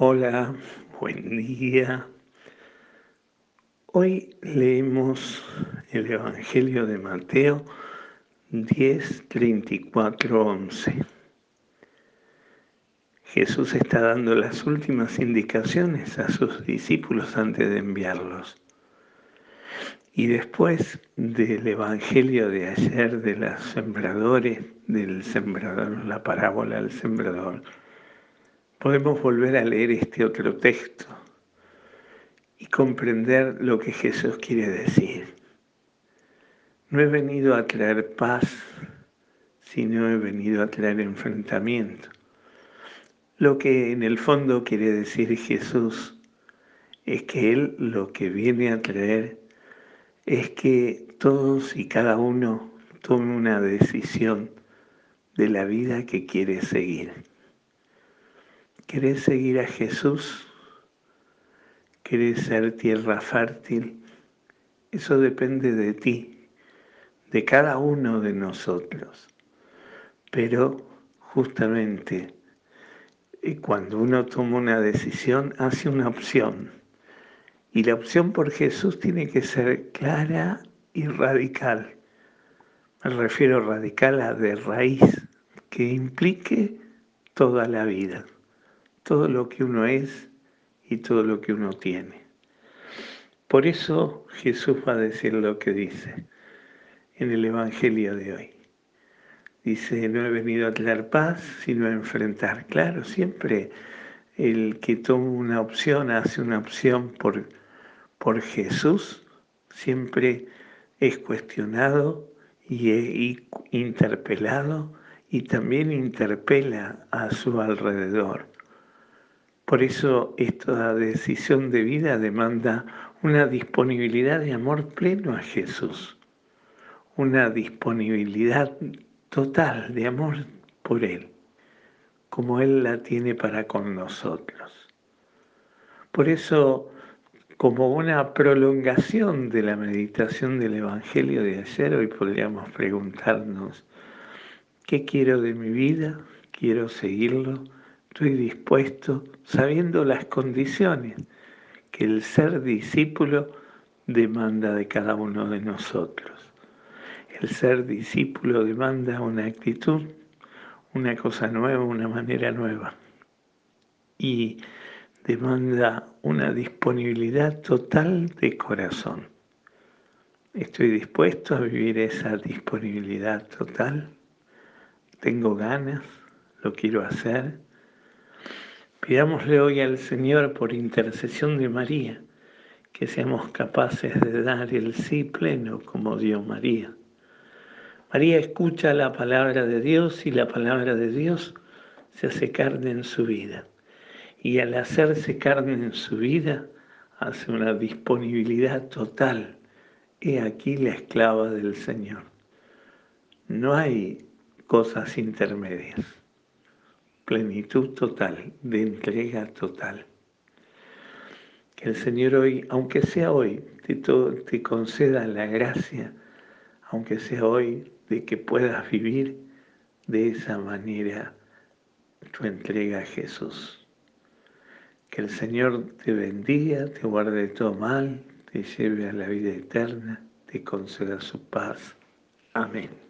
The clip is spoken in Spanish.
Hola, buen día. Hoy leemos el Evangelio de Mateo 10, 34, 11. Jesús está dando las últimas indicaciones a sus discípulos antes de enviarlos. Y después del Evangelio de ayer de los sembradores, del sembrador, la parábola del sembrador, podemos volver a leer este otro texto y comprender lo que Jesús quiere decir. No he venido a traer paz, sino he venido a traer enfrentamiento. Lo que en el fondo quiere decir Jesús es que Él lo que viene a traer es que todos y cada uno tome una decisión de la vida que quiere seguir. ¿Querés seguir a Jesús? ¿Querés ser tierra fértil? Eso depende de ti, de cada uno de nosotros. Pero justamente eh, cuando uno toma una decisión, hace una opción. Y la opción por Jesús tiene que ser clara y radical. Me refiero radical a de raíz, que implique toda la vida todo lo que uno es y todo lo que uno tiene. Por eso Jesús va a decir lo que dice en el Evangelio de hoy. Dice, no he venido a traer paz, sino a enfrentar. Claro, siempre el que toma una opción, hace una opción por, por Jesús, siempre es cuestionado y, y interpelado y también interpela a su alrededor. Por eso esta decisión de vida demanda una disponibilidad de amor pleno a Jesús, una disponibilidad total de amor por Él, como Él la tiene para con nosotros. Por eso, como una prolongación de la meditación del Evangelio de ayer, hoy podríamos preguntarnos, ¿qué quiero de mi vida? ¿Quiero seguirlo? Estoy dispuesto, sabiendo las condiciones que el ser discípulo demanda de cada uno de nosotros. El ser discípulo demanda una actitud, una cosa nueva, una manera nueva. Y demanda una disponibilidad total de corazón. Estoy dispuesto a vivir esa disponibilidad total. Tengo ganas, lo quiero hacer Pidámosle hoy al Señor por intercesión de María que seamos capaces de dar el sí pleno como dio María. María escucha la palabra de Dios y la palabra de Dios se hace carne en su vida. Y al hacerse carne en su vida, hace una disponibilidad total. He aquí la esclava del Señor. No hay cosas intermedias plenitud total, de entrega total. Que el Señor hoy, aunque sea hoy, te, conceda la gracia, aunque sea hoy, de que puedas vivir de esa manera tu entrega a Jesús. Que el Señor te bendiga, te guarde de todo mal, te lleve a la vida eterna, te conceda su paz. Amén.